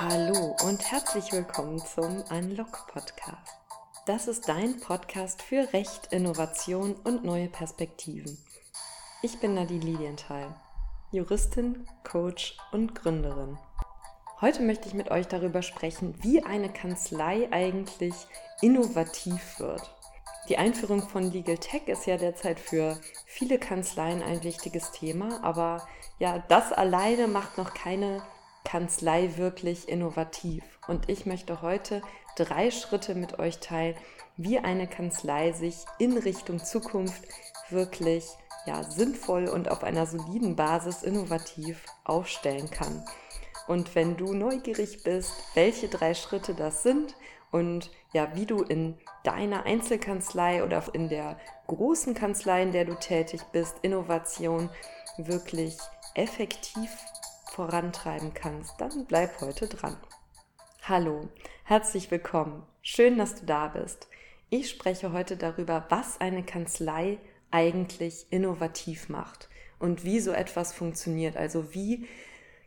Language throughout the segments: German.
Hallo und herzlich willkommen zum Unlock Podcast. Das ist dein Podcast für Recht, Innovation und neue Perspektiven. Ich bin Nadine Lilienthal, Juristin, Coach und Gründerin. Heute möchte ich mit euch darüber sprechen, wie eine Kanzlei eigentlich innovativ wird. Die Einführung von Legal Tech ist ja derzeit für viele Kanzleien ein wichtiges Thema, aber ja, das alleine macht noch keine Kanzlei wirklich innovativ. Und ich möchte heute drei Schritte mit euch teilen, wie eine Kanzlei sich in Richtung Zukunft wirklich ja, sinnvoll und auf einer soliden Basis innovativ aufstellen kann. Und wenn du neugierig bist, welche drei Schritte das sind und ja, wie du in deiner Einzelkanzlei oder in der großen Kanzlei, in der du tätig bist, Innovation wirklich effektiv vorantreiben kannst, dann bleib heute dran. Hallo, herzlich willkommen. Schön, dass du da bist. Ich spreche heute darüber, was eine Kanzlei eigentlich innovativ macht und wie so etwas funktioniert. Also wie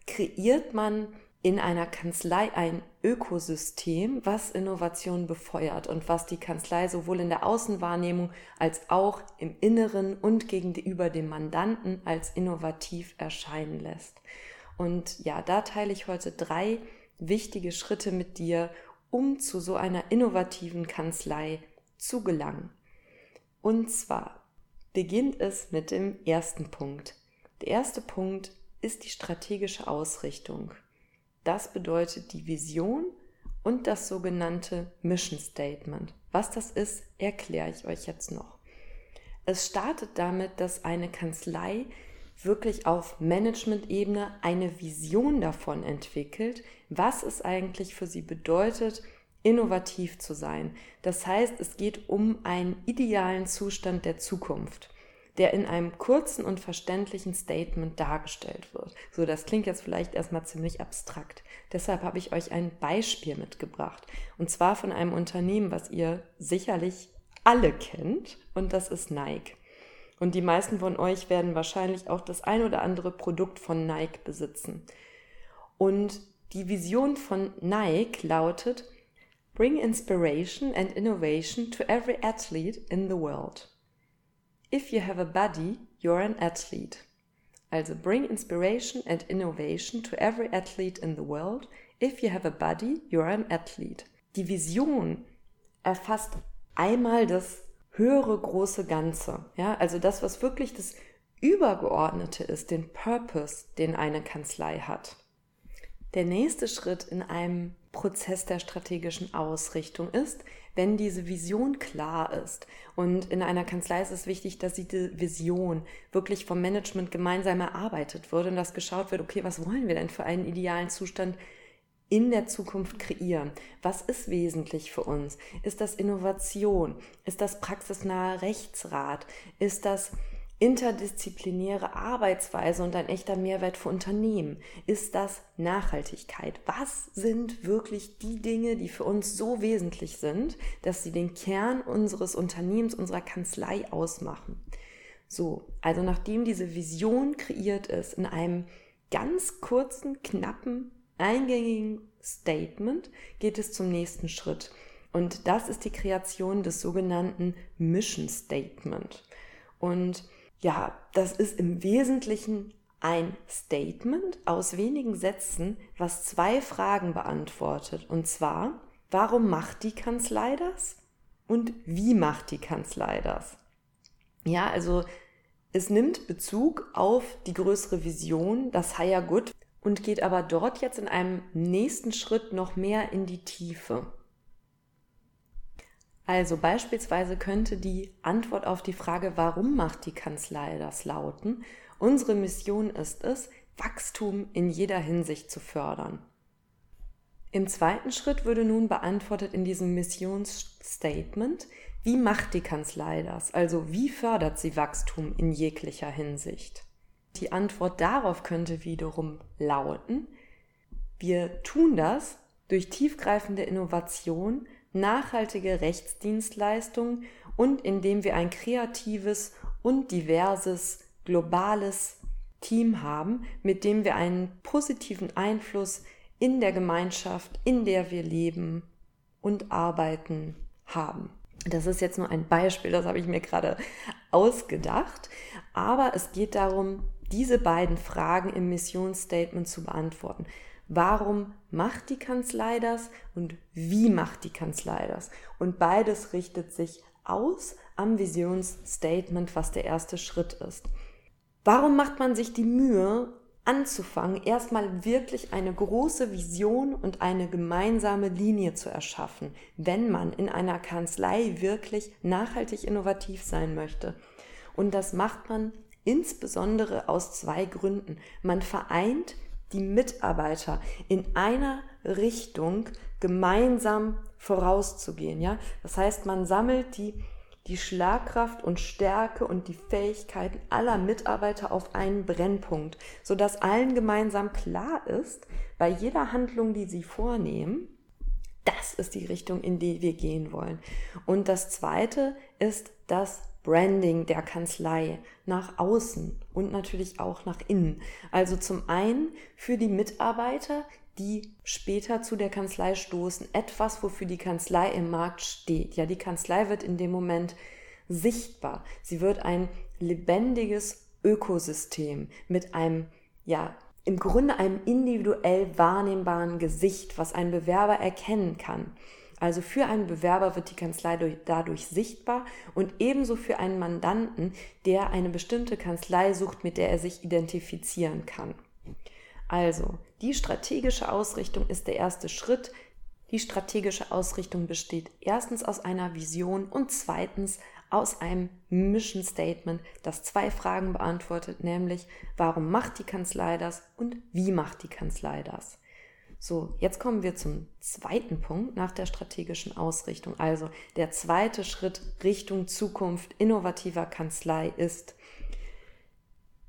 kreiert man in einer Kanzlei ein Ökosystem, was Innovation befeuert und was die Kanzlei sowohl in der Außenwahrnehmung als auch im Inneren und gegenüber dem Mandanten als innovativ erscheinen lässt. Und ja, da teile ich heute drei wichtige Schritte mit dir, um zu so einer innovativen Kanzlei zu gelangen. Und zwar beginnt es mit dem ersten Punkt. Der erste Punkt ist die strategische Ausrichtung. Das bedeutet die Vision und das sogenannte Mission Statement. Was das ist, erkläre ich euch jetzt noch. Es startet damit, dass eine Kanzlei wirklich auf Management-Ebene eine Vision davon entwickelt, was es eigentlich für sie bedeutet, innovativ zu sein. Das heißt, es geht um einen idealen Zustand der Zukunft der in einem kurzen und verständlichen Statement dargestellt wird. So, das klingt jetzt vielleicht erstmal ziemlich abstrakt. Deshalb habe ich euch ein Beispiel mitgebracht. Und zwar von einem Unternehmen, was ihr sicherlich alle kennt. Und das ist Nike. Und die meisten von euch werden wahrscheinlich auch das ein oder andere Produkt von Nike besitzen. Und die Vision von Nike lautet, Bring inspiration and innovation to every athlete in the world. If you have a body, you're an athlete. Also bring inspiration and innovation to every athlete in the world. If you have a body, you're an athlete. Die Vision erfasst einmal das höhere große Ganze. Ja, also das, was wirklich das Übergeordnete ist, den Purpose, den eine Kanzlei hat. Der nächste Schritt in einem Prozess der strategischen Ausrichtung ist, wenn diese Vision klar ist. Und in einer Kanzlei ist es wichtig, dass diese Vision wirklich vom Management gemeinsam erarbeitet wird und dass geschaut wird, okay, was wollen wir denn für einen idealen Zustand in der Zukunft kreieren? Was ist wesentlich für uns? Ist das Innovation? Ist das praxisnahe Rechtsrat? Ist das interdisziplinäre Arbeitsweise und ein echter Mehrwert für Unternehmen? Ist das Nachhaltigkeit? Was sind wirklich die Dinge, die für uns so wesentlich sind, dass sie den Kern unseres Unternehmens, unserer Kanzlei ausmachen? So, also nachdem diese Vision kreiert ist in einem ganz kurzen, knappen, eingängigen Statement, geht es zum nächsten Schritt. Und das ist die Kreation des sogenannten Mission Statement. Und ja, das ist im Wesentlichen ein Statement aus wenigen Sätzen, was zwei Fragen beantwortet. Und zwar, warum macht die Kanzlei das? Und wie macht die Kanzlei das? Ja, also es nimmt Bezug auf die größere Vision, das Higher Good, und geht aber dort jetzt in einem nächsten Schritt noch mehr in die Tiefe. Also beispielsweise könnte die Antwort auf die Frage, warum macht die Kanzlei das lauten, unsere Mission ist es, Wachstum in jeder Hinsicht zu fördern. Im zweiten Schritt würde nun beantwortet in diesem Missionsstatement, wie macht die Kanzlei das? Also wie fördert sie Wachstum in jeglicher Hinsicht? Die Antwort darauf könnte wiederum lauten, wir tun das durch tiefgreifende Innovation nachhaltige Rechtsdienstleistungen und indem wir ein kreatives und diverses globales Team haben, mit dem wir einen positiven Einfluss in der Gemeinschaft, in der wir leben und arbeiten haben. Das ist jetzt nur ein Beispiel, das habe ich mir gerade ausgedacht. Aber es geht darum, diese beiden Fragen im Missionsstatement zu beantworten. Warum macht die Kanzlei das und wie macht die Kanzlei das? Und beides richtet sich aus am Visionsstatement, was der erste Schritt ist. Warum macht man sich die Mühe, anzufangen, erstmal wirklich eine große Vision und eine gemeinsame Linie zu erschaffen, wenn man in einer Kanzlei wirklich nachhaltig innovativ sein möchte. Und das macht man insbesondere aus zwei Gründen. Man vereint die Mitarbeiter in einer Richtung gemeinsam vorauszugehen, ja? Das heißt, man sammelt die die Schlagkraft und Stärke und die Fähigkeiten aller Mitarbeiter auf einen Brennpunkt, sodass allen gemeinsam klar ist, bei jeder Handlung, die sie vornehmen, das ist die Richtung, in die wir gehen wollen. Und das zweite ist das Branding der Kanzlei nach außen und natürlich auch nach innen. Also zum einen für die Mitarbeiter, die später zu der Kanzlei stoßen, etwas, wofür die Kanzlei im Markt steht. Ja, die Kanzlei wird in dem Moment sichtbar. Sie wird ein lebendiges Ökosystem mit einem, ja, im Grunde einem individuell wahrnehmbaren Gesicht, was ein Bewerber erkennen kann. Also für einen Bewerber wird die Kanzlei dadurch sichtbar und ebenso für einen Mandanten, der eine bestimmte Kanzlei sucht, mit der er sich identifizieren kann. Also, die strategische Ausrichtung ist der erste Schritt. Die strategische Ausrichtung besteht erstens aus einer Vision und zweitens aus einem Mission Statement, das zwei Fragen beantwortet, nämlich warum macht die Kanzlei das und wie macht die Kanzlei das. So, jetzt kommen wir zum zweiten Punkt nach der strategischen Ausrichtung. Also der zweite Schritt Richtung Zukunft innovativer Kanzlei ist,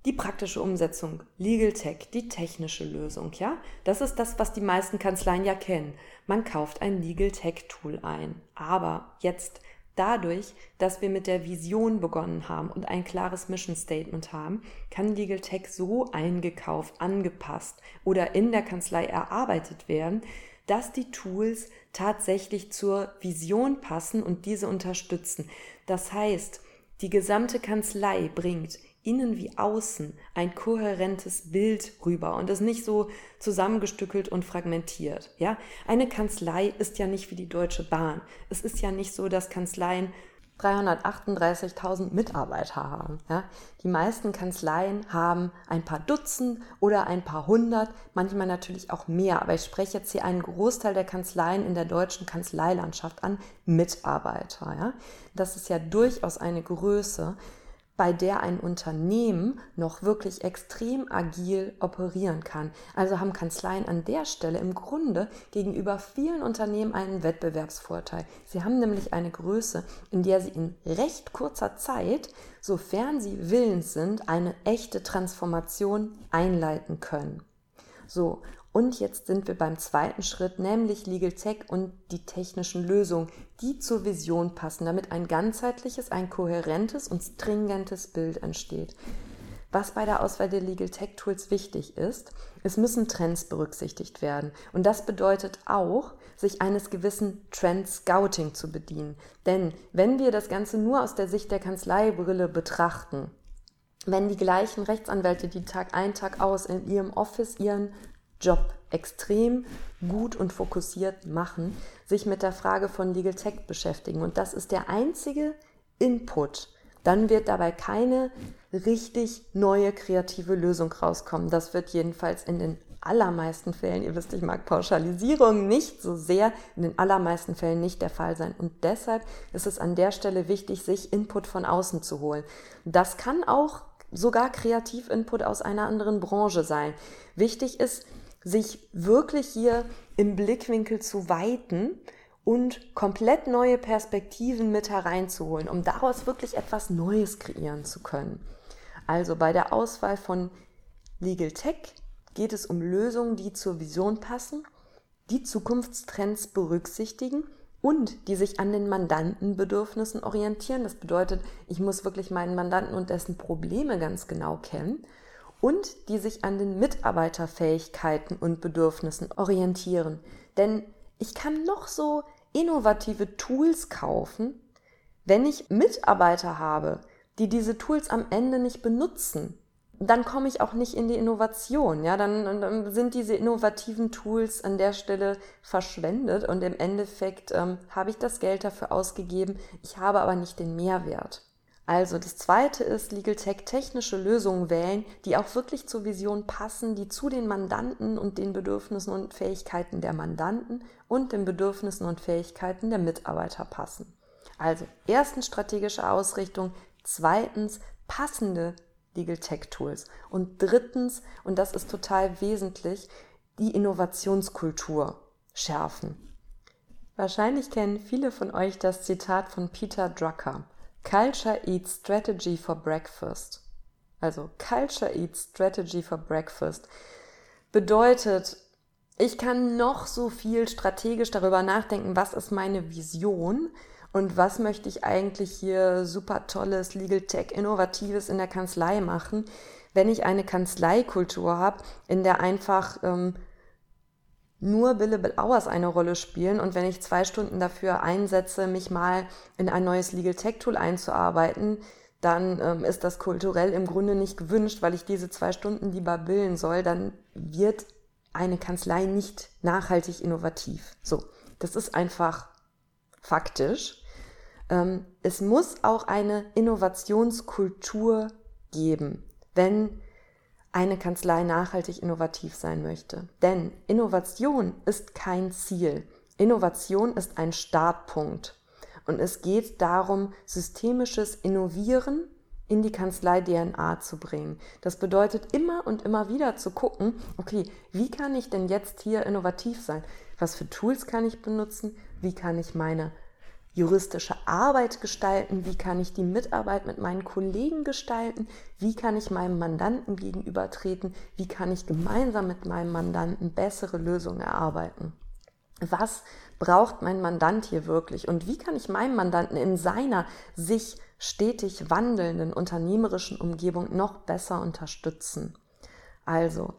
die praktische Umsetzung, Legal Tech, die technische Lösung, ja? Das ist das, was die meisten Kanzleien ja kennen. Man kauft ein Legal Tech Tool ein. Aber jetzt dadurch, dass wir mit der Vision begonnen haben und ein klares Mission Statement haben, kann Legal Tech so eingekauft, angepasst oder in der Kanzlei erarbeitet werden, dass die Tools tatsächlich zur Vision passen und diese unterstützen. Das heißt, die gesamte Kanzlei bringt innen wie außen ein kohärentes Bild rüber und ist nicht so zusammengestückelt und fragmentiert. Ja, eine Kanzlei ist ja nicht wie die Deutsche Bahn. Es ist ja nicht so, dass Kanzleien 338.000 Mitarbeiter haben. Ja? Die meisten Kanzleien haben ein paar Dutzend oder ein paar hundert, manchmal natürlich auch mehr. Aber ich spreche jetzt hier einen Großteil der Kanzleien in der deutschen Kanzleilandschaft an Mitarbeiter. Ja? Das ist ja durchaus eine Größe, bei der ein Unternehmen noch wirklich extrem agil operieren kann. Also haben Kanzleien an der Stelle im Grunde gegenüber vielen Unternehmen einen Wettbewerbsvorteil. Sie haben nämlich eine Größe, in der sie in recht kurzer Zeit, sofern sie willens sind, eine echte Transformation einleiten können. So, und jetzt sind wir beim zweiten Schritt, nämlich Legal Tech und die technischen Lösungen, die zur Vision passen, damit ein ganzheitliches, ein kohärentes und stringentes Bild entsteht. Was bei der Auswahl der Legal Tech Tools wichtig ist, es müssen Trends berücksichtigt werden. Und das bedeutet auch, sich eines gewissen Trend Scouting zu bedienen. Denn wenn wir das Ganze nur aus der Sicht der Kanzleibrille betrachten, wenn die gleichen Rechtsanwälte, die Tag ein, Tag aus in ihrem Office ihren Job extrem gut und fokussiert machen, sich mit der Frage von Legal Tech beschäftigen. Und das ist der einzige Input. Dann wird dabei keine richtig neue kreative Lösung rauskommen. Das wird jedenfalls in den allermeisten Fällen, ihr wisst, ich mag Pauschalisierung nicht so sehr, in den allermeisten Fällen nicht der Fall sein. Und deshalb ist es an der Stelle wichtig, sich Input von außen zu holen. Das kann auch sogar Kreativ-Input aus einer anderen Branche sein. Wichtig ist, sich wirklich hier im Blickwinkel zu weiten und komplett neue Perspektiven mit hereinzuholen, um daraus wirklich etwas Neues kreieren zu können. Also bei der Auswahl von Legal Tech geht es um Lösungen, die zur Vision passen, die Zukunftstrends berücksichtigen und die sich an den Mandantenbedürfnissen orientieren. Das bedeutet, ich muss wirklich meinen Mandanten und dessen Probleme ganz genau kennen und die sich an den Mitarbeiterfähigkeiten und Bedürfnissen orientieren. Denn ich kann noch so innovative Tools kaufen, wenn ich Mitarbeiter habe, die diese Tools am Ende nicht benutzen, dann komme ich auch nicht in die Innovation. Ja, dann, dann, sind diese innovativen Tools an der Stelle verschwendet und im Endeffekt ähm, habe ich das Geld dafür ausgegeben, ich habe aber nicht den Mehrwert. Also das zweite ist Legal Tech technische Lösungen wählen, die auch wirklich zur Vision passen, die zu den Mandanten und den Bedürfnissen und Fähigkeiten der Mandanten und den Bedürfnissen und Fähigkeiten der Mitarbeiter passen. Also erstens strategische Ausrichtung, zweitens passende Legal Tech Tools und drittens, und das ist total wesentlich, die Innovationskultur schärfen. Wahrscheinlich kennen viele von euch das Zitat von Peter Drucker. Culture eats strategy for breakfast. Also Culture eats strategy for breakfast bedeutet, ich kann noch so viel strategisch darüber nachdenken, was ist meine Vision und was möchte ich eigentlich hier super tolles Legal Tech, Innovatives in der Kanzlei machen, wenn ich eine Kanzleikultur habe, in der einfach ähm, nur Billable Hours eine Rolle spielen und wenn ich zwei Stunden dafür einsetze, mich mal in ein neues Legal Tech Tool einzuarbeiten, dann ähm, ist das kulturell im Grunde nicht gewünscht, weil ich diese zwei Stunden lieber billen soll, dann wird eine Kanzlei nicht nachhaltig innovativ. So, das ist einfach faktisch. Ähm, es muss auch eine Innovationskultur geben, wenn eine Kanzlei nachhaltig innovativ sein möchte. Denn Innovation ist kein Ziel. Innovation ist ein Startpunkt. Und es geht darum, systemisches Innovieren in die Kanzlei-DNA zu bringen. Das bedeutet immer und immer wieder zu gucken, okay, wie kann ich denn jetzt hier innovativ sein? Was für Tools kann ich benutzen? Wie kann ich meine juristische Arbeit gestalten, wie kann ich die Mitarbeit mit meinen Kollegen gestalten, wie kann ich meinem Mandanten gegenübertreten, wie kann ich gemeinsam mit meinem Mandanten bessere Lösungen erarbeiten. Was braucht mein Mandant hier wirklich und wie kann ich meinem Mandanten in seiner sich stetig wandelnden unternehmerischen Umgebung noch besser unterstützen? Also,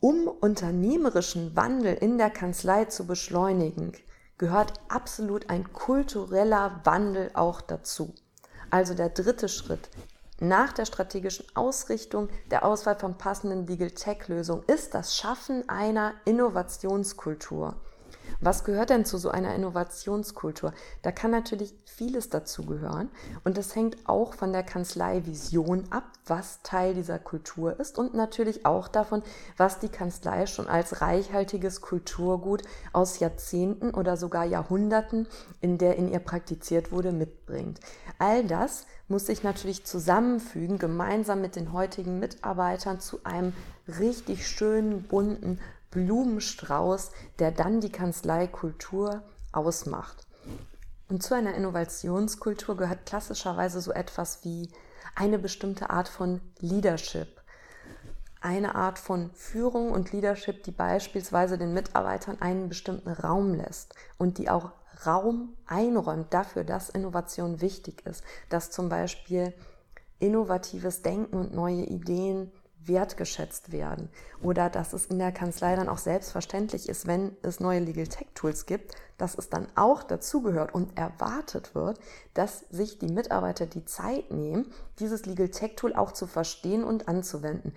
um unternehmerischen Wandel in der Kanzlei zu beschleunigen, gehört absolut ein kultureller Wandel auch dazu. Also der dritte Schritt nach der strategischen Ausrichtung der Auswahl von passenden Legal Tech Lösungen ist das Schaffen einer Innovationskultur. Was gehört denn zu so einer Innovationskultur? Da kann natürlich vieles dazu gehören und das hängt auch von der Kanzlei-Vision ab, was Teil dieser Kultur ist und natürlich auch davon, was die Kanzlei schon als reichhaltiges Kulturgut aus Jahrzehnten oder sogar Jahrhunderten, in der in ihr praktiziert wurde, mitbringt. All das muss sich natürlich zusammenfügen, gemeinsam mit den heutigen Mitarbeitern zu einem richtig schönen, bunten Blumenstrauß, der dann die Kanzleikultur ausmacht. Und zu einer Innovationskultur gehört klassischerweise so etwas wie eine bestimmte Art von Leadership. Eine Art von Führung und Leadership, die beispielsweise den Mitarbeitern einen bestimmten Raum lässt und die auch Raum einräumt dafür, dass Innovation wichtig ist, dass zum Beispiel innovatives Denken und neue Ideen wertgeschätzt werden oder dass es in der Kanzlei dann auch selbstverständlich ist, wenn es neue Legal Tech Tools gibt, dass es dann auch dazugehört und erwartet wird, dass sich die Mitarbeiter die Zeit nehmen, dieses Legal Tech Tool auch zu verstehen und anzuwenden.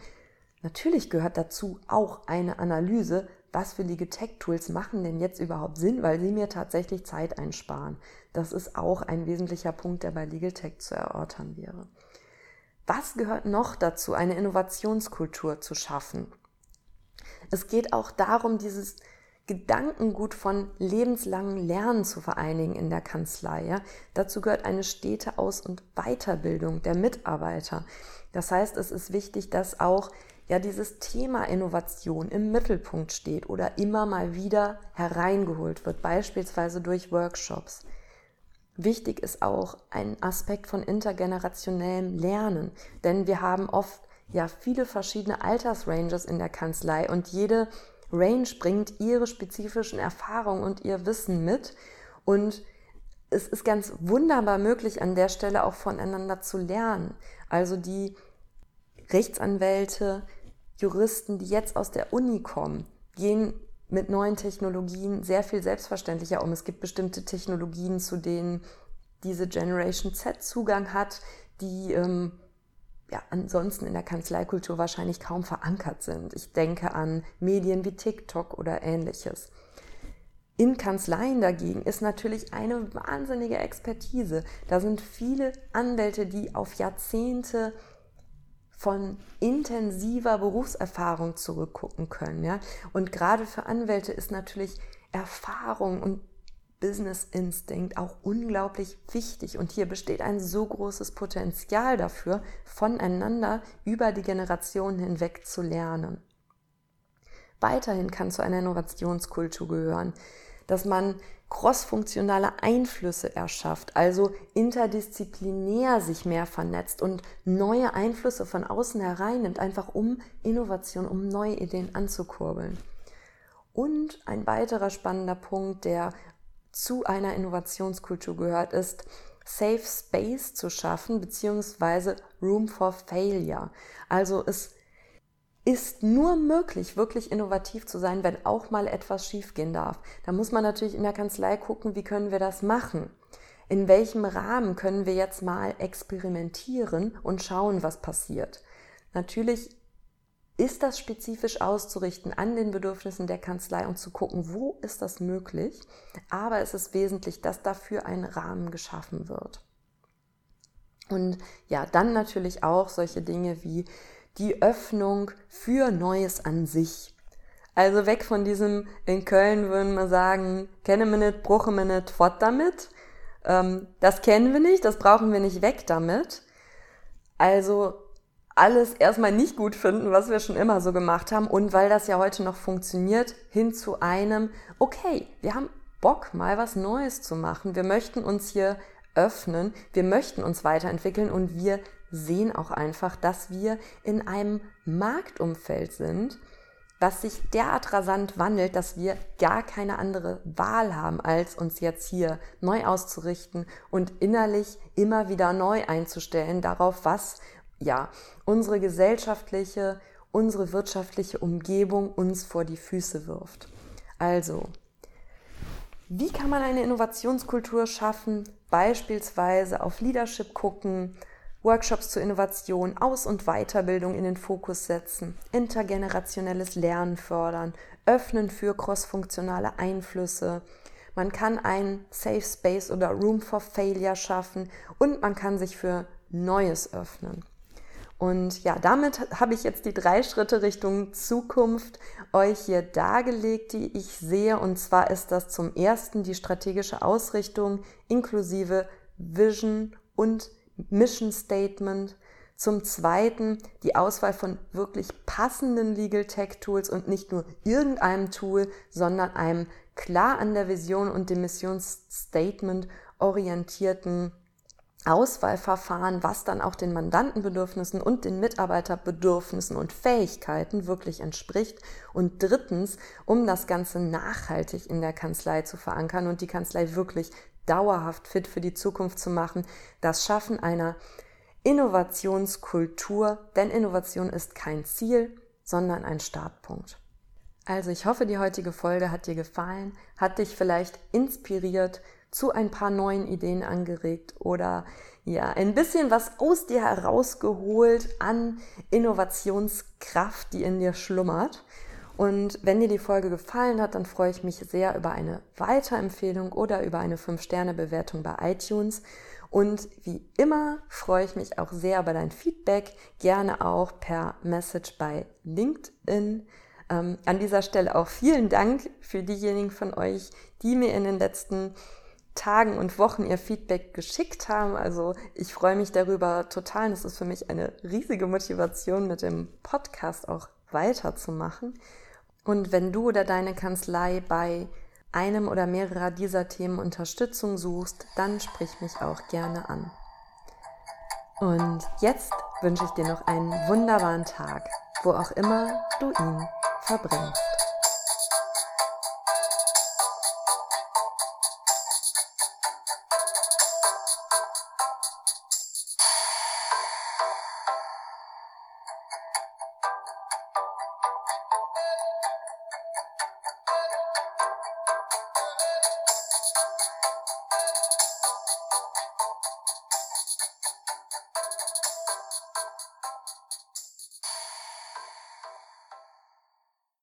Natürlich gehört dazu auch eine Analyse, was für Legal Tech Tools machen denn jetzt überhaupt Sinn, weil sie mir tatsächlich Zeit einsparen. Das ist auch ein wesentlicher Punkt, der bei Legal Tech zu erörtern wäre. Was gehört noch dazu, eine Innovationskultur zu schaffen? Es geht auch darum, dieses Gedankengut von lebenslangen Lernen zu vereinigen in der Kanzlei. Ja? Dazu gehört eine stete Aus- und Weiterbildung der Mitarbeiter. Das heißt, es ist wichtig, dass auch ja dieses Thema Innovation im Mittelpunkt steht oder immer mal wieder hereingeholt wird, beispielsweise durch Workshops. Wichtig ist auch ein Aspekt von intergenerationellem Lernen, denn wir haben oft ja viele verschiedene Altersranges in der Kanzlei und jede Range bringt ihre spezifischen Erfahrungen und ihr Wissen mit und es ist ganz wunderbar möglich an der Stelle auch voneinander zu lernen. Also die Rechtsanwälte, Juristen, die jetzt aus der Uni kommen, gehen mit neuen Technologien sehr viel selbstverständlicher um. Es gibt bestimmte Technologien, zu denen diese Generation Z Zugang hat, die ähm, ja, ansonsten in der Kanzleikultur wahrscheinlich kaum verankert sind. Ich denke an Medien wie TikTok oder ähnliches. In Kanzleien dagegen ist natürlich eine wahnsinnige Expertise. Da sind viele Anwälte, die auf Jahrzehnte von intensiver Berufserfahrung zurückgucken können. Ja? Und gerade für Anwälte ist natürlich Erfahrung und Business Instinct auch unglaublich wichtig. Und hier besteht ein so großes Potenzial dafür, voneinander über die Generationen hinweg zu lernen. Weiterhin kann zu einer Innovationskultur gehören, dass man crossfunktionale Einflüsse erschafft, also interdisziplinär sich mehr vernetzt und neue Einflüsse von außen hereinnimmt, einfach um Innovation, um neue Ideen anzukurbeln. Und ein weiterer spannender Punkt, der zu einer Innovationskultur gehört, ist, Safe Space zu schaffen, beziehungsweise Room for Failure. Also es ist nur möglich, wirklich innovativ zu sein, wenn auch mal etwas schiefgehen darf. Da muss man natürlich in der Kanzlei gucken, wie können wir das machen? In welchem Rahmen können wir jetzt mal experimentieren und schauen, was passiert? Natürlich ist das spezifisch auszurichten an den Bedürfnissen der Kanzlei und zu gucken, wo ist das möglich. Aber es ist wesentlich, dass dafür ein Rahmen geschaffen wird. Und ja, dann natürlich auch solche Dinge wie die Öffnung für Neues an sich. Also weg von diesem, in Köln würden wir sagen, kenne mir nicht, bruche mir nicht, fort damit. Ähm, das kennen wir nicht, das brauchen wir nicht weg damit. Also alles erstmal nicht gut finden, was wir schon immer so gemacht haben und weil das ja heute noch funktioniert, hin zu einem, okay, wir haben Bock, mal was Neues zu machen. Wir möchten uns hier öffnen, wir möchten uns weiterentwickeln und wir sehen auch einfach, dass wir in einem Marktumfeld sind, was sich derart rasant wandelt, dass wir gar keine andere Wahl haben, als uns jetzt hier neu auszurichten und innerlich immer wieder neu einzustellen darauf, was ja unsere gesellschaftliche, unsere wirtschaftliche Umgebung uns vor die Füße wirft. Also, wie kann man eine Innovationskultur schaffen? Beispielsweise auf Leadership gucken, Workshops zur Innovation, Aus- und Weiterbildung in den Fokus setzen, intergenerationelles Lernen fördern, öffnen für crossfunktionale Einflüsse. Man kann einen Safe Space oder Room for Failure schaffen und man kann sich für Neues öffnen. Und ja, damit habe ich jetzt die drei Schritte Richtung Zukunft euch hier dargelegt, die ich sehe. Und zwar ist das zum ersten die strategische Ausrichtung inklusive Vision und Mission Statement. Zum Zweiten die Auswahl von wirklich passenden Legal Tech Tools und nicht nur irgendeinem Tool, sondern einem klar an der Vision und dem Missionsstatement orientierten Auswahlverfahren, was dann auch den Mandantenbedürfnissen und den Mitarbeiterbedürfnissen und Fähigkeiten wirklich entspricht. Und drittens, um das Ganze nachhaltig in der Kanzlei zu verankern und die Kanzlei wirklich dauerhaft fit für die Zukunft zu machen, das Schaffen einer Innovationskultur, denn Innovation ist kein Ziel, sondern ein Startpunkt. Also ich hoffe, die heutige Folge hat dir gefallen, hat dich vielleicht inspiriert, zu ein paar neuen Ideen angeregt oder ja, ein bisschen was aus dir herausgeholt an Innovationskraft, die in dir schlummert. Und wenn dir die Folge gefallen hat, dann freue ich mich sehr über eine Weiterempfehlung oder über eine 5-Sterne-Bewertung bei iTunes. Und wie immer freue ich mich auch sehr über dein Feedback, gerne auch per Message bei LinkedIn. Ähm, an dieser Stelle auch vielen Dank für diejenigen von euch, die mir in den letzten Tagen und Wochen ihr Feedback geschickt haben. Also ich freue mich darüber total. Das ist für mich eine riesige Motivation, mit dem Podcast auch weiterzumachen. Und wenn du oder deine Kanzlei bei einem oder mehrerer dieser Themen Unterstützung suchst, dann sprich mich auch gerne an. Und jetzt wünsche ich dir noch einen wunderbaren Tag, wo auch immer du ihn verbringst.